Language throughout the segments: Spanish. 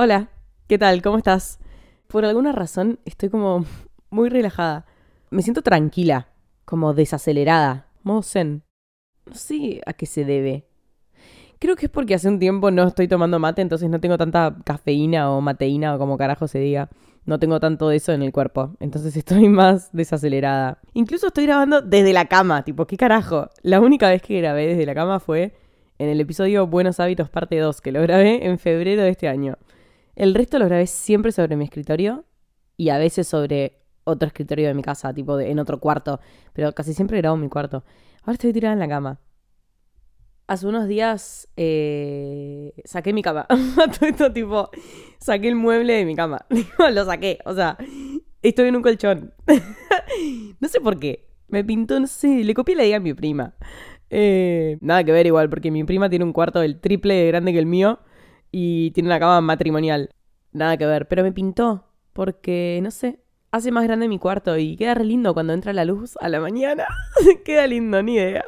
Hola, ¿qué tal? ¿Cómo estás? Por alguna razón estoy como muy relajada. Me siento tranquila, como desacelerada, modo zen. No sé a qué se debe. Creo que es porque hace un tiempo no estoy tomando mate, entonces no tengo tanta cafeína o mateína o como carajo se diga. No tengo tanto de eso en el cuerpo, entonces estoy más desacelerada. Incluso estoy grabando desde la cama, tipo, ¿qué carajo? La única vez que grabé desde la cama fue en el episodio Buenos Hábitos parte 2, que lo grabé en febrero de este año. El resto lo grabé siempre sobre mi escritorio y a veces sobre otro escritorio de mi casa, tipo en otro cuarto, pero casi siempre grabo en mi cuarto. Ahora estoy tirada en la cama. Hace unos días eh, saqué mi cama. Todo esto tipo, saqué el mueble de mi cama. lo saqué, o sea, estoy en un colchón. no sé por qué. Me pintó, no sé, le copié la idea a mi prima. Eh, nada que ver igual, porque mi prima tiene un cuarto del triple de grande que el mío y tiene una cama matrimonial. Nada que ver, pero me pintó porque, no sé, hace más grande mi cuarto y queda re lindo cuando entra la luz a la mañana. queda lindo, ni idea.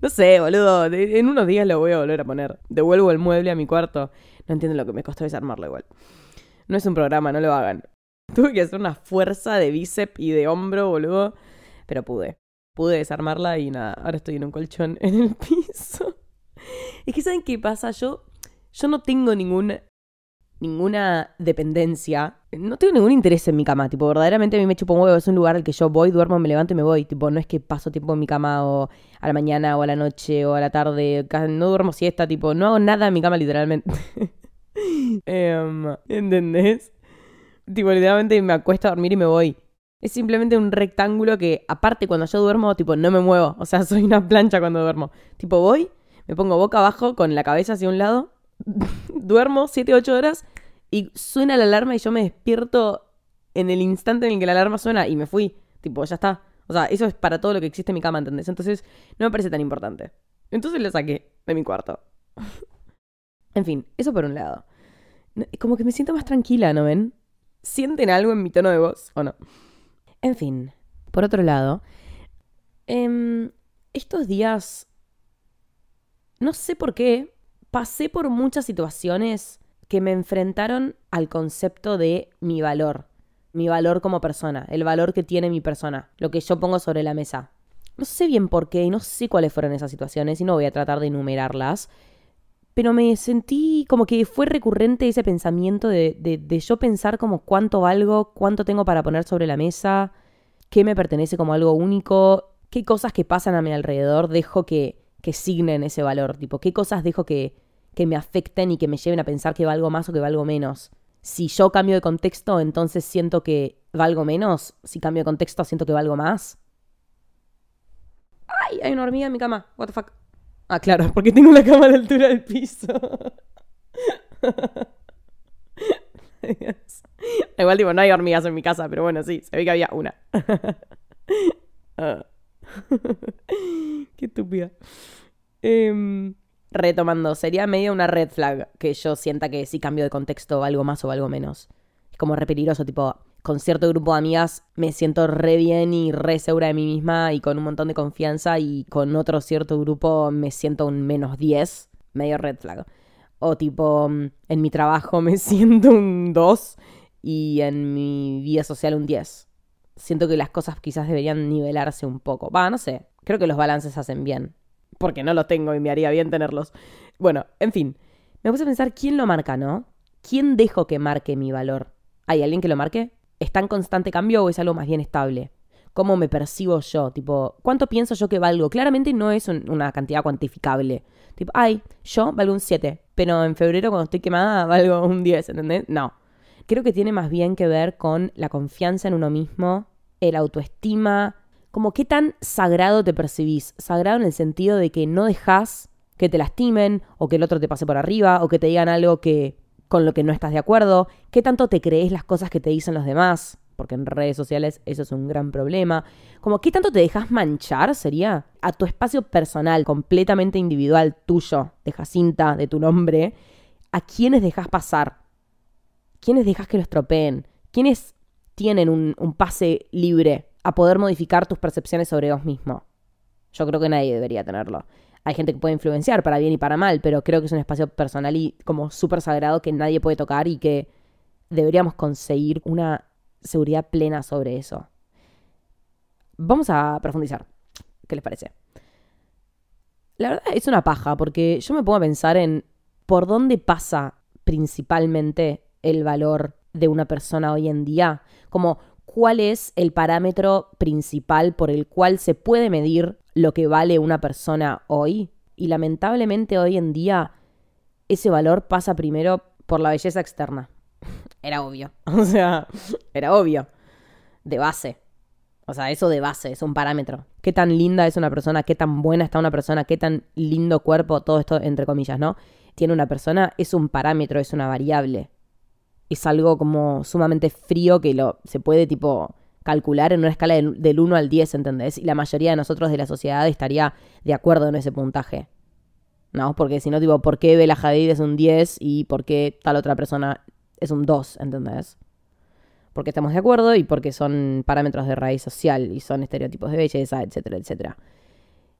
No sé, boludo, en unos días lo voy a volver a poner. Devuelvo el mueble a mi cuarto. No entiendo lo que me costó desarmarlo igual. No es un programa, no lo hagan. Tuve que hacer una fuerza de bíceps y de hombro, boludo. Pero pude. Pude desarmarla y nada, ahora estoy en un colchón en el piso. Es que, ¿saben qué pasa? Yo yo no tengo ningún, ninguna dependencia. No tengo ningún interés en mi cama. Tipo, verdaderamente a mí me chupo un huevo. Es un lugar al que yo voy, duermo, me levanto y me voy. Tipo, no es que paso tiempo en mi cama o a la mañana o a la noche o a la tarde. No duermo siesta, tipo, no hago nada en mi cama literalmente. Em, ¿Entendés? Tipo, literalmente me acuesto a dormir y me voy. Es simplemente un rectángulo que, aparte, cuando yo duermo, tipo, no me muevo. O sea, soy una plancha cuando duermo. Tipo, voy, me pongo boca abajo con la cabeza hacia un lado duermo 7, 8 horas y suena la alarma y yo me despierto en el instante en el que la alarma suena y me fui. Tipo, ya está. O sea, eso es para todo lo que existe en mi cama, ¿entendés? Entonces, no me parece tan importante. Entonces lo saqué de mi cuarto. en fin, eso por un lado. Como que me siento más tranquila, ¿no ven? ¿Sienten algo en mi tono de voz o no? En fin, por otro lado, eh, estos días, no sé por qué, pasé por muchas situaciones que me enfrentaron al concepto de mi valor, mi valor como persona, el valor que tiene mi persona, lo que yo pongo sobre la mesa. No sé bien por qué y no sé cuáles fueron esas situaciones y no voy a tratar de enumerarlas, pero me sentí como que fue recurrente ese pensamiento de, de, yo pensar como cuánto valgo, cuánto tengo para poner sobre la mesa, qué me pertenece como algo único, qué cosas que pasan a mi alrededor dejo que, que signen ese valor, tipo, qué cosas dejo que, que me afecten y que me lleven a pensar que valgo más o que valgo menos. Si yo cambio de contexto, entonces siento que valgo menos. Si cambio de contexto, siento que valgo más. ¡Ay! Hay una hormiga en mi cama. What the fuck. Ah, claro, porque tengo la cama a la altura del piso. Igual, tipo, no hay hormigas en mi casa, pero bueno, sí, se ve que había una. Ah. Qué estúpida. Eh, retomando, sería medio una red flag que yo sienta que si cambio de contexto algo más o algo menos. Es como re peligroso, tipo, con cierto grupo de amigas me siento re bien y re segura de mí misma y con un montón de confianza y con otro cierto grupo me siento un menos 10, medio red flag. O tipo, mm, en mi trabajo me siento un 2 y en mi vida social un 10. Siento que las cosas quizás deberían nivelarse un poco. Va, no sé. Creo que los balances hacen bien porque no los tengo y me haría bien tenerlos. Bueno, en fin, me puse a pensar quién lo marca, ¿no? ¿Quién dejo que marque mi valor? ¿Hay alguien que lo marque? ¿Está en constante cambio o es algo más bien estable? ¿Cómo me percibo yo? Tipo, ¿cuánto pienso yo que valgo? Claramente no es una cantidad cuantificable. Tipo, ay, yo valgo un 7, pero en febrero cuando estoy quemada valgo un 10, ¿entendés? No. Creo que tiene más bien que ver con la confianza en uno mismo, el autoestima, como qué tan sagrado te percibís. Sagrado en el sentido de que no dejas que te lastimen o que el otro te pase por arriba o que te digan algo que con lo que no estás de acuerdo. ¿Qué tanto te crees las cosas que te dicen los demás? Porque en redes sociales eso es un gran problema. Como qué tanto te dejas manchar sería a tu espacio personal, completamente individual tuyo, de Jacinta, de tu nombre. ¿A quiénes dejas pasar? ¿Quiénes dejas que lo estropeen? ¿Quiénes tienen un, un pase libre a poder modificar tus percepciones sobre vos mismo. Yo creo que nadie debería tenerlo. hay gente que puede influenciar para bien y para mal, pero creo que es un espacio personal y como súper sagrado que nadie puede tocar y que deberíamos conseguir una seguridad plena sobre eso. Vamos a profundizar. ¿Qué les parece? La verdad es una paja, porque yo me pongo a pensar en por dónde pasa principalmente el valor de una persona hoy en día. Como cuál es el parámetro principal por el cual se puede medir lo que vale una persona hoy. Y lamentablemente hoy en día ese valor pasa primero por la belleza externa. Era obvio. O sea, era obvio. De base. O sea, eso de base, es un parámetro. Qué tan linda es una persona, qué tan buena está una persona, qué tan lindo cuerpo, todo esto entre comillas, ¿no? Tiene una persona, es un parámetro, es una variable. Es algo como sumamente frío que lo, se puede tipo calcular en una escala del, 1 al 10, ¿entendés? Y la mayoría de nosotros de la sociedad estaría de acuerdo en ese puntaje. ¿No? Porque si no, tipo, ¿por qué Bella Hadid es un 10 y por qué tal otra persona es un 2, ¿entendés? porque estamos de acuerdo y porque son parámetros de raíz social y son estereotipos de belleza, etcétera, etcétera.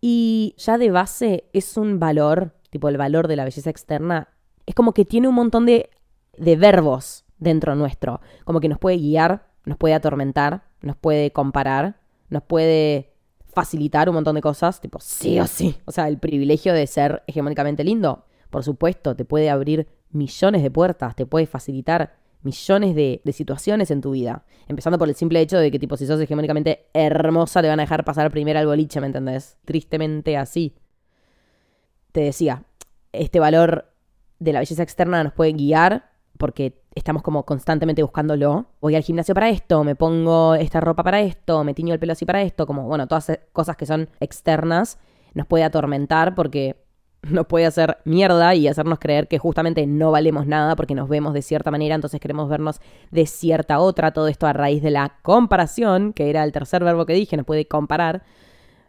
Y ya de base es un valor, tipo el valor de la belleza externa, es como que tiene un montón de, de verbos dentro nuestro, como que nos puede guiar, nos puede atormentar, nos puede comparar, nos puede facilitar un montón de cosas, tipo sí o sí. O sea, el privilegio de ser hegemónicamente lindo, por supuesto, te puede abrir millones de puertas, te puede facilitar millones de, situaciones en tu vida. Empezando por el simple hecho de que, tipo, si sos hegemónicamente hermosa, te van a dejar pasar primero al boliche, ¿me entendés? Tristemente así. Te decía, este valor de la belleza externa nos puede guiar porque estamos como constantemente buscándolo. Voy al gimnasio para esto, me pongo esta ropa para esto, me tiño el pelo así para esto, como, bueno, todas cosas que son externas nos puede atormentar porque nos puede hacer mierda y hacernos creer que justamente no valemos nada porque nos vemos de cierta manera, entonces queremos vernos de cierta otra. Todo esto a raíz de la comparación, que era el tercer verbo que dije, nos puede comparar.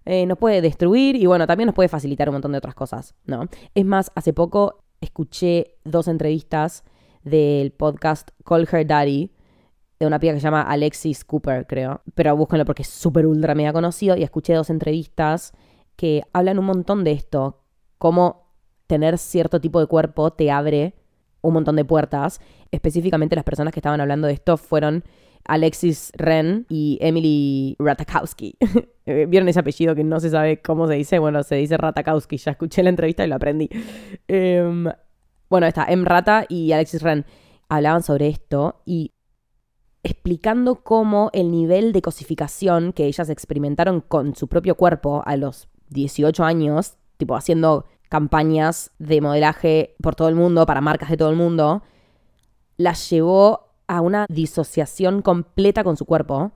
Eh, nos puede destruir y bueno, también nos puede facilitar un montón de otras cosas, ¿no? Es más, hace poco escuché dos entrevistas del podcast Call Her Daddy, de una piba que se llama Alexis Cooper, creo. Pero búsquenlo porque es súper ultra mega conocido. Y escuché dos entrevistas que hablan un montón de esto cómo tener cierto tipo de cuerpo te abre un montón de puertas. Específicamente las personas que estaban hablando de esto fueron Alexis Ren y Emily Ratakowski. ¿Vieron ese apellido que no se sabe cómo se dice? Bueno, se dice Ratakowski. Ya escuché la entrevista y lo aprendí. Em, bueno, está Em Rata y Alexis Ren hablaban sobre esto y explicando cómo el nivel de cosificación que ellas experimentaron con su propio cuerpo a los 18 años tipo haciendo campañas de modelaje por todo el mundo, para marcas de todo el mundo, las llevó a una disociación completa con su cuerpo,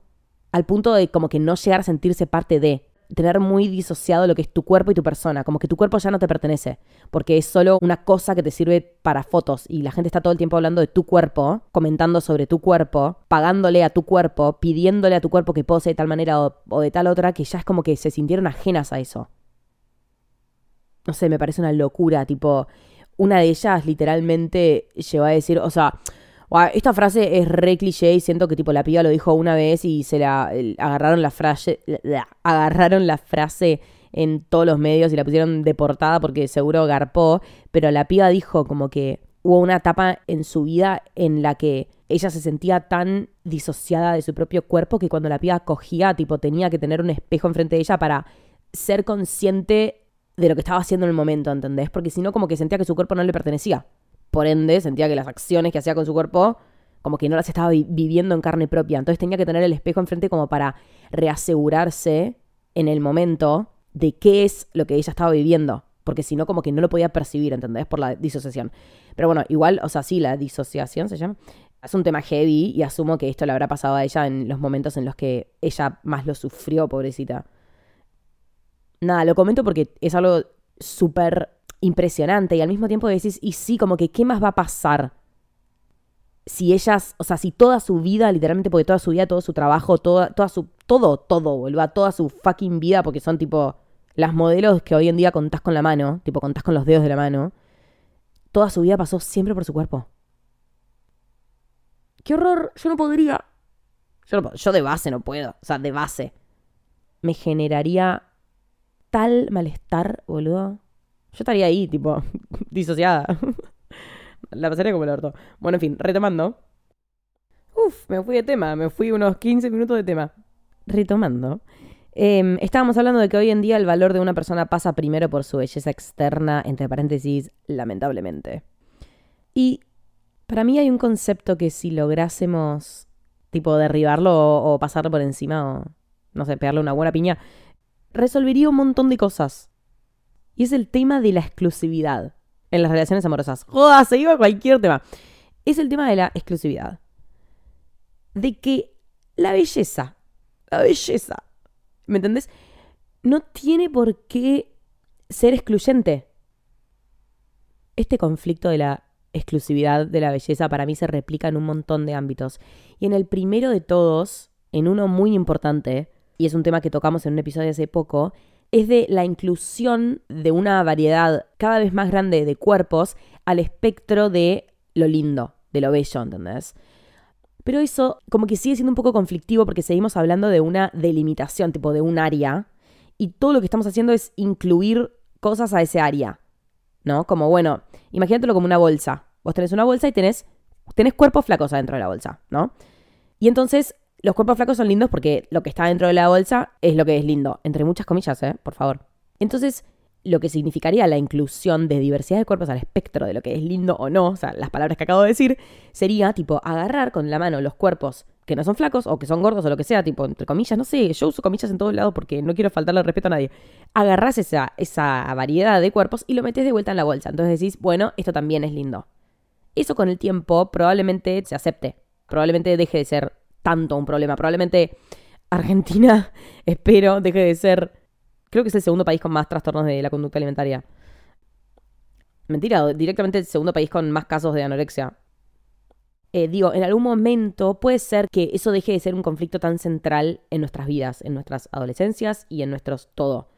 al punto de como que no llegar a sentirse parte de, tener muy disociado lo que es tu cuerpo y tu persona, como que tu cuerpo ya no te pertenece, porque es solo una cosa que te sirve para fotos y la gente está todo el tiempo hablando de tu cuerpo, comentando sobre tu cuerpo, pagándole a tu cuerpo, pidiéndole a tu cuerpo que pose de tal manera o, de tal otra, que ya es como que se sintieron ajenas a eso. No sé, me parece una locura, tipo, una de ellas literalmente llegó a decir, o sea, esta frase es re cliché y siento que tipo la piba lo dijo una vez y se la agarraron la frase, agarraron la frase en todos los medios y la pusieron de portada porque seguro garpó, pero la piba dijo como que hubo una etapa en su vida en la que ella se sentía tan disociada de su propio cuerpo que cuando la piba cogía, tipo, tenía que tener un espejo enfrente de ella para ser consciente de lo que estaba haciendo en el momento, ¿entendés? Porque si no, como que sentía que su cuerpo no le pertenecía. Por ende, sentía que las acciones que hacía con su cuerpo, como que no las estaba viviendo en carne propia. Entonces tenía que tener el espejo enfrente como para reasegurarse en el momento de qué es lo que ella estaba viviendo. Porque si no, como que no lo podía percibir, ¿entendés? Por la disociación. Pero bueno, igual, o sea, sí, la disociación se llama. Es un tema heavy y asumo que esto le habrá pasado a ella en los momentos en los que ella más lo sufrió, pobrecita nada, lo comento porque es algo súper impresionante y al mismo tiempo decís, y sí, como que, ¿qué más va a pasar? Si ellas, o sea, si toda su vida, literalmente, porque toda su vida, todo su trabajo, toda, toda su, todo, todo, vuelva, toda su fucking vida, porque son tipo las modelos que hoy en día contás con la mano, tipo contás con los dedos de la mano, toda su vida pasó siempre por su cuerpo. ¡Qué horror! Yo no podría. Yo, yo de base no puedo, o sea, de base. Me generaría tal malestar, boludo. Yo estaría ahí, tipo, disociada. La pasaría como el orto. Bueno, en fin, retomando. Uf, me fui de tema, me fui unos 15 minutos de tema. Retomando. Em, estábamos hablando de que hoy en día el valor de una persona pasa primero por su belleza externa, entre paréntesis, lamentablemente. Y para mí hay un concepto que si lográsemos, tipo, derribarlo o, o pasarlo por encima o, no sé, pegarle una buena piña, resolvería un montón de cosas. Y es el tema de la exclusividad en las relaciones amorosas. Joda, se iba a cualquier tema. Es el tema de la exclusividad. De que la belleza, la belleza, ¿me entendés? No tiene por qué ser excluyente. Este conflicto de la exclusividad de la belleza para mí se replica en un montón de ámbitos. Y en el primero de todos, en uno muy importante, y es un tema que tocamos en un episodio hace poco, es de la inclusión de una variedad cada vez más grande de cuerpos al espectro de lo lindo, de lo bello, ¿entendés? Pero eso como que sigue siendo un poco conflictivo porque seguimos hablando de una delimitación, tipo de un área, y todo lo que estamos haciendo es incluir cosas a ese área, ¿no? Como, bueno, imagínatelo como una bolsa. Vos tenés una bolsa y tenés, tenés cuerpos flacos adentro de la bolsa, ¿no? Y entonces los cuerpos flacos son lindos porque lo que está dentro de la bolsa es lo que es lindo, entre muchas comillas, ¿eh? Por favor. Entonces, lo que significaría la inclusión de diversidad de cuerpos al espectro de lo que es lindo o no, o sea, las palabras que acabo de decir, sería tipo agarrar con la mano los cuerpos que no son flacos o que son gordos o lo que sea, tipo, entre comillas, no sé, yo uso comillas en todos lados porque no quiero faltarle respeto a nadie. Agarrás esa, esa variedad de cuerpos y lo metes de vuelta en la bolsa. Entonces decís, bueno, esto también es lindo. Eso con el tiempo probablemente se acepte. Probablemente deje de ser tanto un problema. Probablemente Argentina, espero, deje de ser, creo que es el segundo país con más trastornos de la conducta alimentaria. Mentira, directamente el segundo país con más casos de anorexia. Eh, digo, en algún momento puede ser que eso deje de ser un conflicto tan central en nuestras vidas, en nuestras adolescencias y en nuestros todo.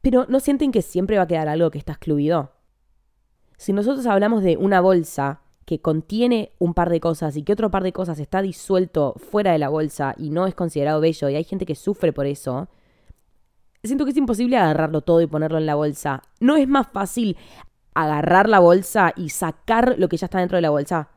Pero ¿no sienten que siempre va a quedar algo que está excluido? Si nosotros hablamos de una bolsa que contiene un par de cosas y que otro par de cosas está disuelto fuera de la bolsa y no es considerado bello y hay gente que sufre por eso, siento que es imposible agarrarlo todo y ponerlo en la bolsa. ¿No es más fácil agarrar la bolsa y sacar lo que ya está dentro de la bolsa?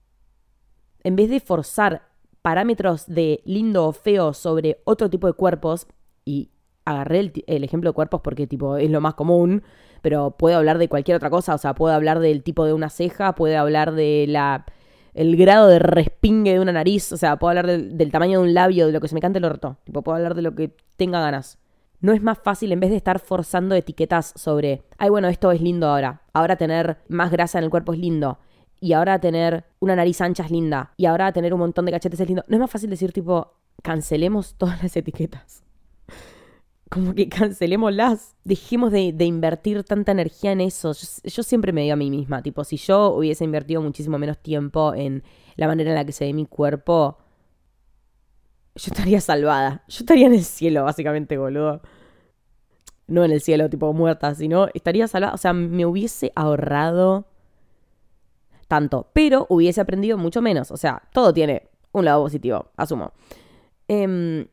En vez de forzar parámetros de lindo o feo sobre otro tipo de cuerpos, y agarré el, el ejemplo de cuerpos porque tipo es lo más común, pero puedo hablar de cualquier otra cosa, o sea, puedo hablar del tipo de una ceja, puedo hablar de la el grado de respingue de una nariz, o sea, puedo hablar del, tamaño de un labio, de lo que se me cante el orto, tipo, puedo hablar de lo que tenga ganas. No es más fácil en vez de estar forzando etiquetas sobre, ay, bueno, esto es lindo ahora, ahora tener más grasa en el cuerpo es lindo, y ahora tener una nariz ancha es linda, y ahora tener un montón de cachetes es lindo. No es más fácil decir, tipo, cancelemos todas las etiquetas como que cancelémoslas, dejemos de, invertir tanta energía en eso. Yo, siempre me digo a mí misma, tipo, si yo hubiese invertido muchísimo menos tiempo en la manera en la que se ve mi cuerpo, yo estaría salvada. Yo estaría en el cielo, básicamente, boludo. No en el cielo, tipo muerta, sino estaría salvada. O sea, me hubiese ahorrado tanto, pero hubiese aprendido mucho menos. O sea, todo tiene un lado positivo, asumo. Eh,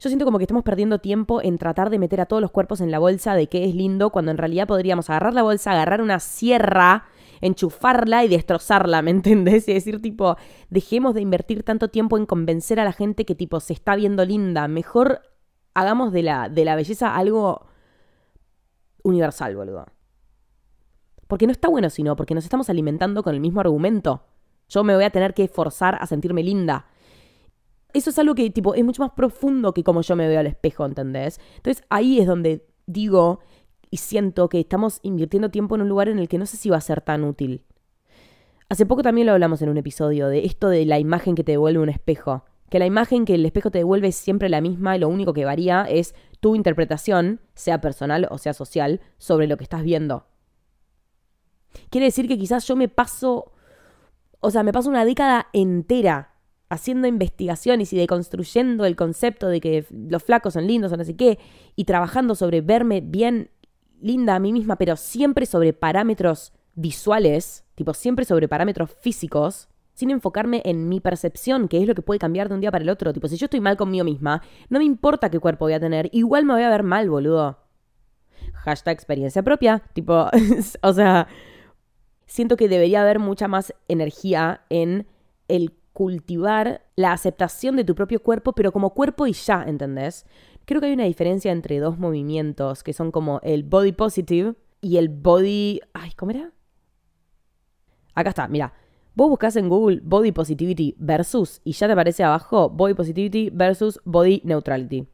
yo siento como que estamos perdiendo tiempo en tratar de meter a todos los cuerpos en la bolsa de qué es lindo, cuando en realidad podríamos agarrar la bolsa, agarrar una sierra, enchufarla y destrozarla, ¿me entendés? Y decir tipo, dejemos de invertir tanto tiempo en convencer a la gente que tipo se está viendo linda, mejor hagamos de la, de la belleza algo universal, boludo. Porque no está bueno sino, porque nos estamos alimentando con el mismo argumento. Yo me voy a tener que forzar a sentirme linda eso es algo que, tipo, es mucho más profundo que como yo me veo al espejo, ¿entendés? Entonces ahí es donde digo y siento que estamos invirtiendo tiempo en un lugar en el que no sé si va a ser tan útil. Hace poco también lo hablamos en un episodio de esto de la imagen que te devuelve un espejo. Que la imagen que el espejo te devuelve es siempre la misma y lo único que varía es tu interpretación, sea personal o sea social, sobre lo que estás viendo. Quiere decir que quizás yo me paso, o sea, me paso una década entera haciendo investigaciones y deconstruyendo el concepto de que los flacos son lindos o no sé qué, y trabajando sobre verme bien linda a mí misma, pero siempre sobre parámetros visuales, tipo siempre sobre parámetros físicos, sin enfocarme en mi percepción, que es lo que puede cambiar de un día para el otro. Tipo, si yo estoy mal conmigo misma, no me importa qué cuerpo voy a tener, igual me voy a ver mal, boludo. Hashtag experiencia propia. Tipo, o sea, siento que debería haber mucha más energía en el cultivar la aceptación de tu propio cuerpo, pero como cuerpo y ya, ¿entendés? Creo que hay una diferencia entre dos movimientos que son como el body positive y el body... Ay, ¿cómo era? Acá está, mira. Vos buscas en Google body positivity versus y ya te aparece abajo body positivity versus body neutrality.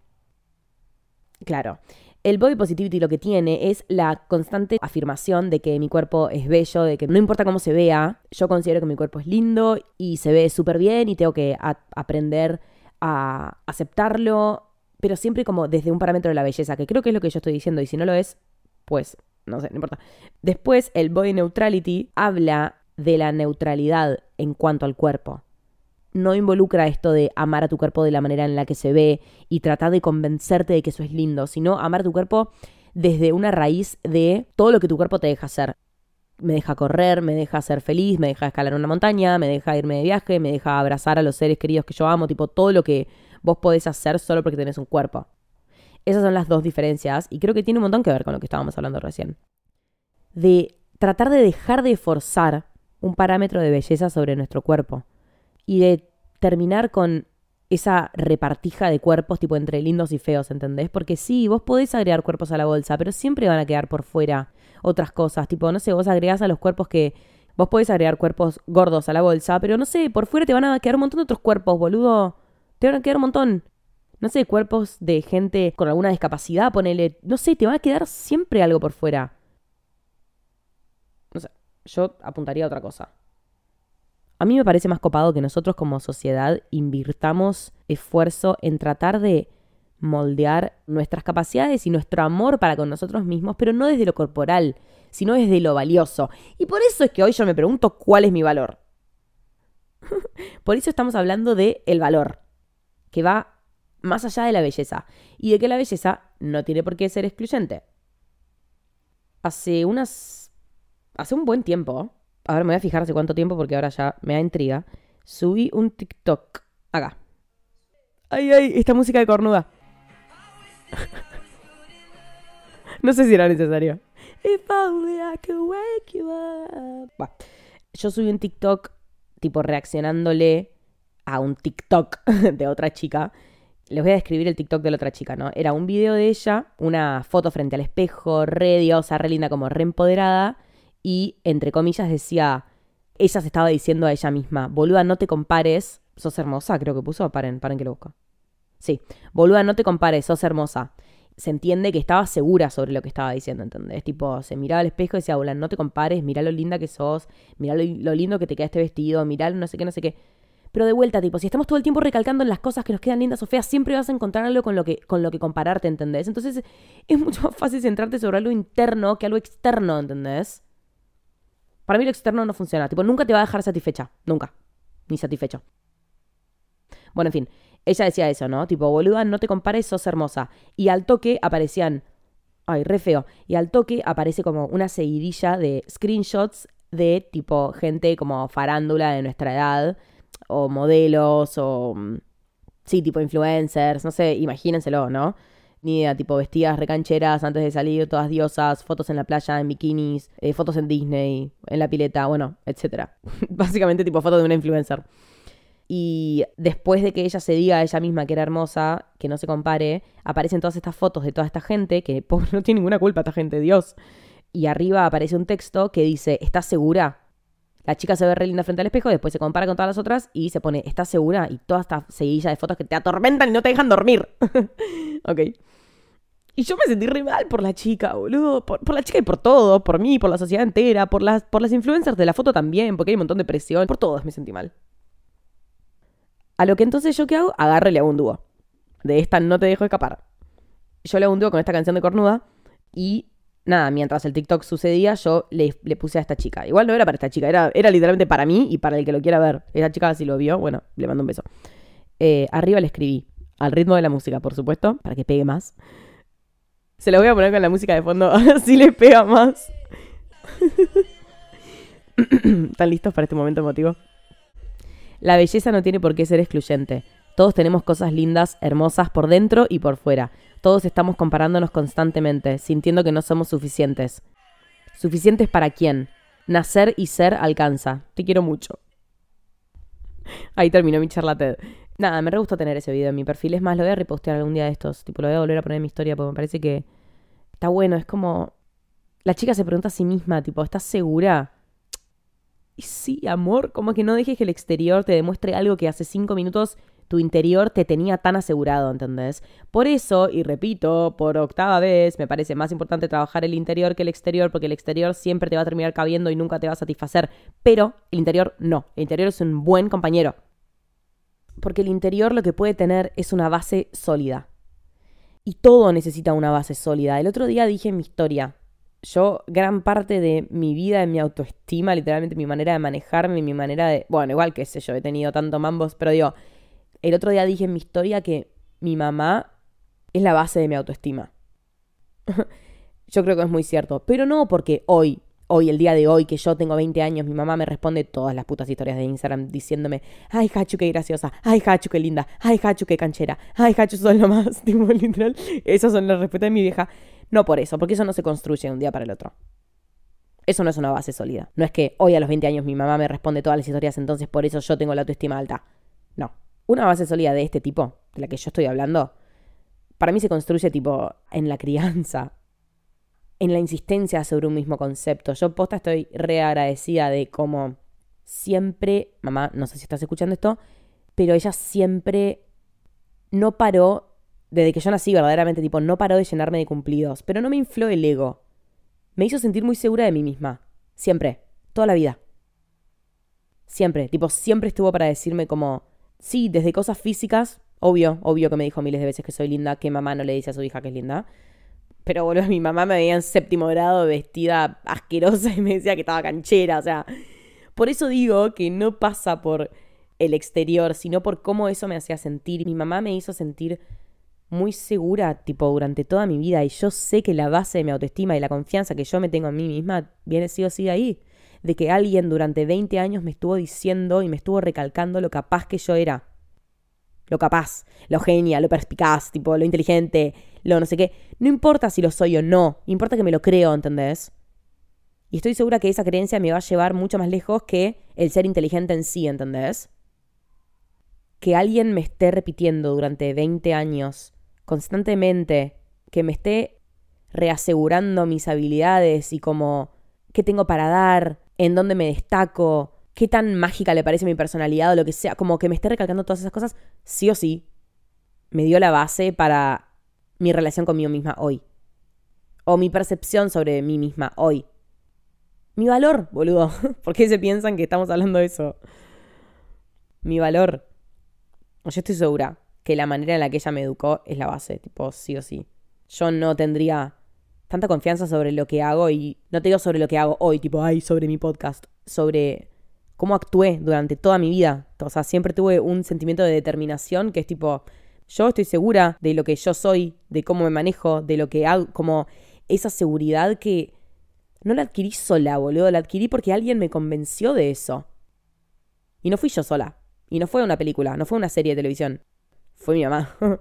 Claro. El body positivity lo que tiene es la constante afirmación de que mi cuerpo es bello, de que no importa cómo se vea, yo considero que mi cuerpo es lindo y se ve súper bien y tengo que aprender a aceptarlo, pero siempre como desde un parámetro de la belleza, que creo que es lo que yo estoy diciendo y si no lo es, pues no sé, no importa. Después, el body neutrality habla de la neutralidad en cuanto al cuerpo no involucra esto de amar a tu cuerpo de la manera en la que se ve y tratar de convencerte de que eso es lindo, sino amar a tu cuerpo desde una raíz de todo lo que tu cuerpo te deja hacer. Me deja correr, me deja ser feliz, me deja escalar una montaña, me deja irme de viaje, me deja abrazar a los seres queridos que yo amo, tipo todo lo que vos podés hacer solo porque tenés un cuerpo. Esas son las dos diferencias y creo que tiene un montón que ver con lo que estábamos hablando recién. De tratar de dejar de forzar un parámetro de belleza sobre nuestro cuerpo y de terminar con esa repartija de cuerpos tipo entre lindos y feos, ¿entendés? Porque sí, vos podés agregar cuerpos a la bolsa, pero siempre van a quedar por fuera otras cosas, tipo, no sé, vos agregás a los cuerpos que... Vos podés agregar cuerpos gordos a la bolsa, pero no sé, por fuera te van a quedar un montón de otros cuerpos, boludo. Te van a quedar un montón. No sé, cuerpos de gente con alguna discapacidad, ponele. No sé, te va a quedar siempre algo por fuera. No sé, yo apuntaría a otra cosa. A mí me parece más copado que nosotros como sociedad invirtamos esfuerzo en tratar de moldear nuestras capacidades y nuestro amor para con nosotros mismos, pero no desde lo corporal, sino desde lo valioso. Y por eso es que hoy yo me pregunto cuál es mi valor. por eso estamos hablando de el valor, que va más allá de la belleza y de que la belleza no tiene por qué ser excluyente. Hace unas hace un buen tiempo a ver, me voy a fijar hace cuánto tiempo porque ahora ya me da intriga. Subí un TikTok. Acá. Ay, ay, esta música de cornuda. no sé si era necesario. Yo subí un TikTok tipo reaccionándole a un TikTok de otra chica. Les voy a describir el TikTok de la otra chica, ¿no? Era un video de ella, una foto frente al espejo, re diosa, re linda, como re empoderada y, entre comillas, decía, ella se estaba diciendo a ella misma, boluda, no te compares, sos hermosa, creo que puso, paren, paren que lo busco. Sí, boluda, no te compares, sos hermosa. Se entiende que estaba segura sobre lo que estaba diciendo, ¿entendés? Tipo, se miraba al espejo y decía, boluda, no te compares, mira lo linda que sos, mira lo, lo lindo que te queda este vestido, mira no sé qué, no sé qué. Pero de vuelta, tipo, si estamos todo el tiempo recalcando en las cosas que nos quedan lindas o feas, siempre vas a encontrar algo con lo que, con lo que compararte, ¿entendés? Entonces es mucho más fácil centrarte sobre algo interno que algo externo, ¿entendés? Para mí lo externo no funciona. Tipo, nunca te va a dejar satisfecha. Nunca. Ni satisfecho. Bueno, en fin. Ella decía eso, ¿no? Tipo, boluda, no te compares, sos hermosa. Y al toque aparecían. Ay, re feo. Y al toque aparece como una seguidilla de screenshots de tipo gente como farándula de nuestra edad. O modelos, o. Mm, sí, tipo influencers. No sé, imagínenselo, ¿no? Ni tipo vestidas recancheras antes de salir, todas diosas, fotos en la playa, en bikinis, eh, fotos en Disney, en la pileta, bueno, etcétera. Básicamente tipo fotos de una influencer. Y después de que ella se diga a ella misma que era hermosa, que no se compare, aparecen todas estas fotos de toda esta gente, que no tiene ninguna culpa esta gente, Dios. Y arriba aparece un texto que dice, ¿estás segura? La chica se ve re linda frente al espejo, después se compara con todas las otras y se pone, ¿estás segura? Y toda esta seguilla de fotos que te atormentan y no te dejan dormir. ok. Y yo me sentí re mal por la chica, boludo. Por, la chica y por todo. Por mí, por la sociedad entera. Por las, por las influencers de la foto también. Porque hay un montón de presión. Por todos me sentí mal. A lo que entonces yo qué hago? Agarro y le hago un dúo. De esta no te dejo escapar. Yo le hago un dúo con esta canción de cornuda. Y nada, mientras el TikTok sucedía, yo le, puse a esta chica. Igual no era para esta chica, era, era literalmente para mí y para el que lo quiera ver. Esa chica si lo vio, bueno, le mando un beso. Eh, arriba le escribí, al ritmo de la música, por supuesto, para que pegue más. Se lo voy a poner con la música de fondo, así le pega más. ¿Están listos para este momento emotivo? La belleza no tiene por qué ser excluyente. Todos tenemos cosas lindas, hermosas por dentro y por fuera. Todos estamos comparándonos constantemente, sintiendo que no somos suficientes. ¿Suficientes para quién? Nacer y ser alcanza. Te quiero mucho. Ahí terminó mi charla. Nada, me re gustó tener ese video en mi perfil. Es más, lo voy a repostear algún día de estos. Tipo, lo voy a volver a poner en mi historia porque me parece que está bueno. Es como. La chica se pregunta a sí misma, tipo, ¿estás segura? Y sí, amor, como que no dejes que el exterior te demuestre algo que hace cinco minutos tu interior te tenía tan asegurado, ¿entendés? Por eso, y repito, por octava vez, me parece más importante trabajar el interior que el exterior, porque el exterior siempre te va a terminar cabiendo y nunca te va a satisfacer, pero el interior no, el interior es un buen compañero. Porque el interior lo que puede tener es una base sólida. Y todo necesita una base sólida. El otro día dije en mi historia, yo gran parte de mi vida, de mi autoestima, literalmente mi manera de manejarme, mi manera de... Bueno, igual que sé yo, he tenido tanto mambos, pero digo, el otro día dije en mi historia que mi mamá es la base de mi autoestima. yo creo que es muy cierto, pero no porque hoy, hoy, el día de hoy, que yo tengo 20 años, mi mamá me responde todas las putas historias de Instagram diciéndome, ay, Hachu, qué graciosa, ay, Hachu, qué linda, ay, Hachu, qué canchera, ay, Hachu, son lo más, tipo, literal. Esas son las respuestas de mi vieja. No por eso, porque eso no se construye de un día para el otro. Eso no es una base sólida. No es que hoy a los 20 años mi mamá me responde todas las historias, entonces por eso yo tengo la autoestima alta. No. Una base sólida de este tipo, de la que yo estoy hablando, para mí se construye tipo en la crianza, en la insistencia sobre un mismo concepto. Yo posta estoy re agradecida de cómo siempre, mamá, no sé si estás escuchando esto, pero ella siempre no paró desde que yo nací verdaderamente, tipo, no paró de llenarme de cumplidos, pero no me infló el ego. Me hizo sentir muy segura de mí misma. Siempre. Toda la vida. Siempre. Tipo, siempre estuvo para decirme como, sí, desde cosas físicas, obvio, obvio que me dijo miles de veces que soy linda, que mamá no le dice a su hija que es linda. Pero bueno, mi mamá me veía en séptimo grado vestida asquerosa y me decía que estaba canchera, o sea, por eso digo que no pasa por el exterior, sino por cómo eso me hacía sentir. Mi mamá me hizo sentir muy segura, tipo, durante toda mi vida. Y yo sé que la base de mi autoestima y la confianza que yo me tengo en mí misma viene sí o sí de ahí. De que alguien durante 20 años me estuvo diciendo y me estuvo recalcando lo capaz que yo era. Lo capaz, lo genia, lo perspicaz, tipo, lo inteligente, lo no sé qué. No importa si lo soy o no, importa que me lo creo, ¿entendés? Y estoy segura que esa creencia me va a llevar mucho más lejos que el ser inteligente en sí, ¿entendés? Que alguien me esté repitiendo durante 20 años constantemente, que me esté reasegurando mis habilidades y como qué tengo para dar, en dónde me destaco, qué tan mágica le parece mi personalidad o lo que sea, como que me esté recalcando todas esas cosas, sí o sí, me dio la base para mi relación conmigo misma hoy. O mi percepción sobre mí misma hoy. Mi valor, boludo. ¿Por qué se piensan que estamos hablando de eso? Mi valor. Yo estoy segura que la manera en la que ella me educó es la base, tipo, sí o sí. Yo no tendría tanta confianza sobre lo que hago y no te digo sobre lo que hago hoy, tipo, ay, sobre mi podcast, sobre cómo actué durante toda mi vida. O sea, siempre tuve un sentimiento de determinación que es tipo, yo estoy segura de lo que yo soy, de cómo me manejo, de lo que hago, como esa seguridad que no la adquirí sola, boludo, la adquirí porque alguien me convenció de eso. Y no fui yo sola. Y no fue una película, no fue una serie de televisión fue mi mamá.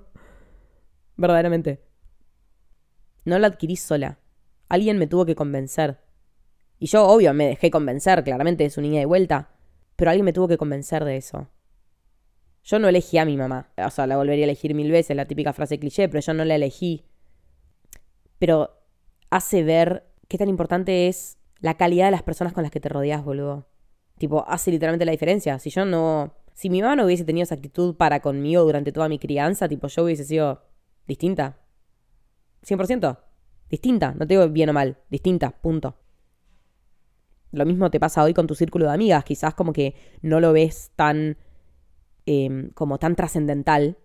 Verdaderamente. No la adquirí sola. Alguien me tuvo que convencer. Y yo, obvio, me dejé convencer, claramente es un niña de vuelta. Pero alguien me tuvo que convencer de eso. Yo no elegí a mi mamá. O sea, la volvería a elegir mil veces, la típica frase cliché, pero yo no la elegí. Pero hace ver qué tan importante es la calidad de las personas con las que te rodeas, boludo. Tipo, hace literalmente la diferencia. Si yo no si mi mamá no hubiese tenido esa actitud para conmigo durante toda mi crianza, tipo, yo hubiese sido distinta. 100%. Distinta. No te digo bien o mal. Distinta. Punto. Lo mismo te pasa hoy con tu círculo de amigas. Quizás como que no lo ves tan... Em, como tan trascendental.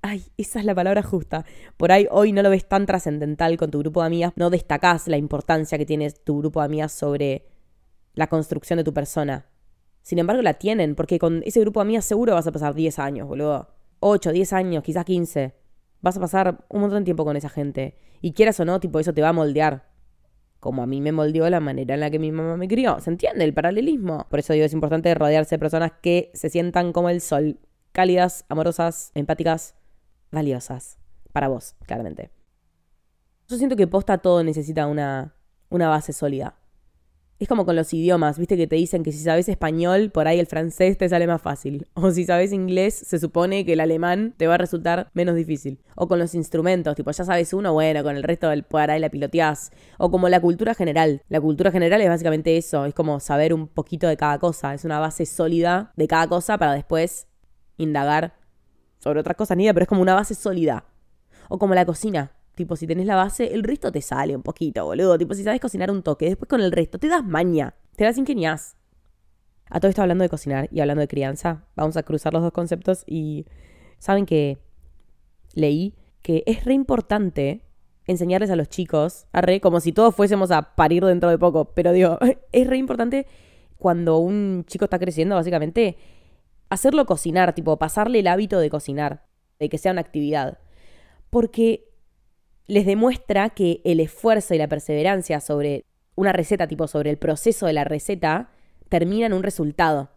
Ay, esa es la palabra justa. Por ahí hoy no lo ves tan trascendental con tu grupo de amigas. No destacás la importancia que tiene tu grupo de amigas sobre la construcción de tu persona. Sin embargo, la tienen, porque con ese grupo de amigas seguro vas a pasar 10 años, boludo. 8, 10 años, quizás 15. Vas a pasar un montón de tiempo con esa gente. Y quieras o no, tipo, eso te va a moldear. Como a mí me moldeó la manera en la que mi mamá me crió. ¿Se entiende el paralelismo? Por eso digo, es importante rodearse de personas que se sientan como el sol. cálidas, amorosas, empáticas, valiosas. Para vos, claramente. Yo siento que posta todo necesita una, una base sólida. Es como con los idiomas, viste que te dicen que si sabes español, por ahí el francés te sale más fácil. O si sabes inglés, se supone que el alemán te va a resultar menos difícil. O con los instrumentos, tipo, ya sabes uno, bueno, con el resto del por ahí la piloteás. O como la cultura general. La cultura general es básicamente eso, es como saber un poquito de cada cosa. Es una base sólida de cada cosa para después indagar sobre otras cosas, ni idea, pero es como una base sólida. O como la cocina. Tipo, si tenés la base, el resto te sale un poquito, boludo. Tipo, si sabes cocinar un toque, después con el resto te das maña. Te das ingenias. A todo esto hablando de cocinar y hablando de crianza, vamos a cruzar los dos conceptos y saben que leí que es re importante enseñarles a los chicos, arre, como si todos fuésemos a parir dentro de poco, pero digo, es re importante cuando un chico está creciendo, básicamente, hacerlo cocinar, tipo, pasarle el hábito de cocinar, de que sea una actividad. Porque les demuestra que el esfuerzo y la perseverancia sobre una receta, tipo sobre el proceso de la receta, termina en un resultado.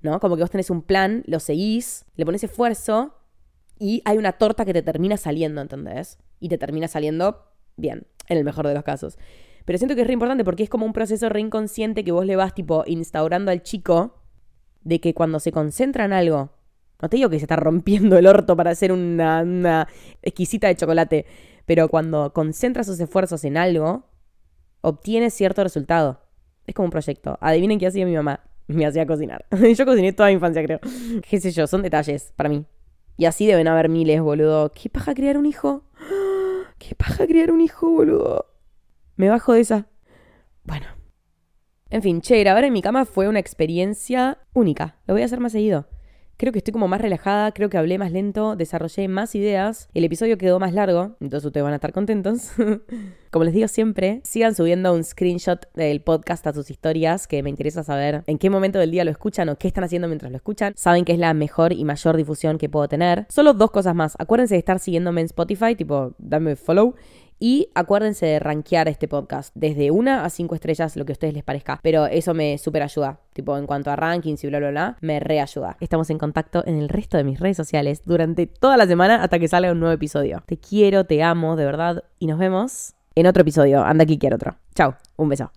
¿No? Como que vos tenés un plan, lo seguís, le pones esfuerzo y hay una torta que te termina saliendo, ¿entendés? Y te termina saliendo bien, en el mejor de los casos. Pero siento que es re importante porque es como un proceso re inconsciente que vos le vas, tipo, instaurando al chico de que cuando se concentra en algo, no te digo que se está rompiendo el orto para hacer una, una exquisita de chocolate, pero cuando concentra sus esfuerzos en algo, obtiene cierto resultado. Es como un proyecto. Adivinen qué hacía mi mamá. Me hacía cocinar. yo cociné toda mi infancia, creo. Qué sé yo, son detalles para mí. Y así deben haber miles, boludo. ¿Qué paja criar un hijo? ¿Qué paja criar un hijo, boludo? Me bajo de esa. Bueno. En fin, che, grabar en mi cama fue una experiencia única. Lo voy a hacer más seguido. Creo que estoy como más relajada, creo que hablé más lento, desarrollé más ideas, el episodio quedó más largo, entonces ustedes van a estar contentos. como les digo siempre, sigan subiendo un screenshot del podcast a sus historias, que me interesa saber en qué momento del día lo escuchan o qué están haciendo mientras lo escuchan. Saben que es la mejor y mayor difusión que puedo tener. Solo dos cosas más. Acuérdense de estar siguiéndome en Spotify, tipo, dame follow. Y acuérdense de rankear este podcast desde una a cinco estrellas, lo que a ustedes les parezca. Pero eso me super ayuda. Tipo, en cuanto a rankings y bla, bla, bla, me reayuda. Estamos en contacto en el resto de mis redes sociales durante toda la semana hasta que salga un nuevo episodio. Te quiero, te amo, de verdad. Y nos vemos en otro episodio. Anda aquí quiero otro. Chao, un beso.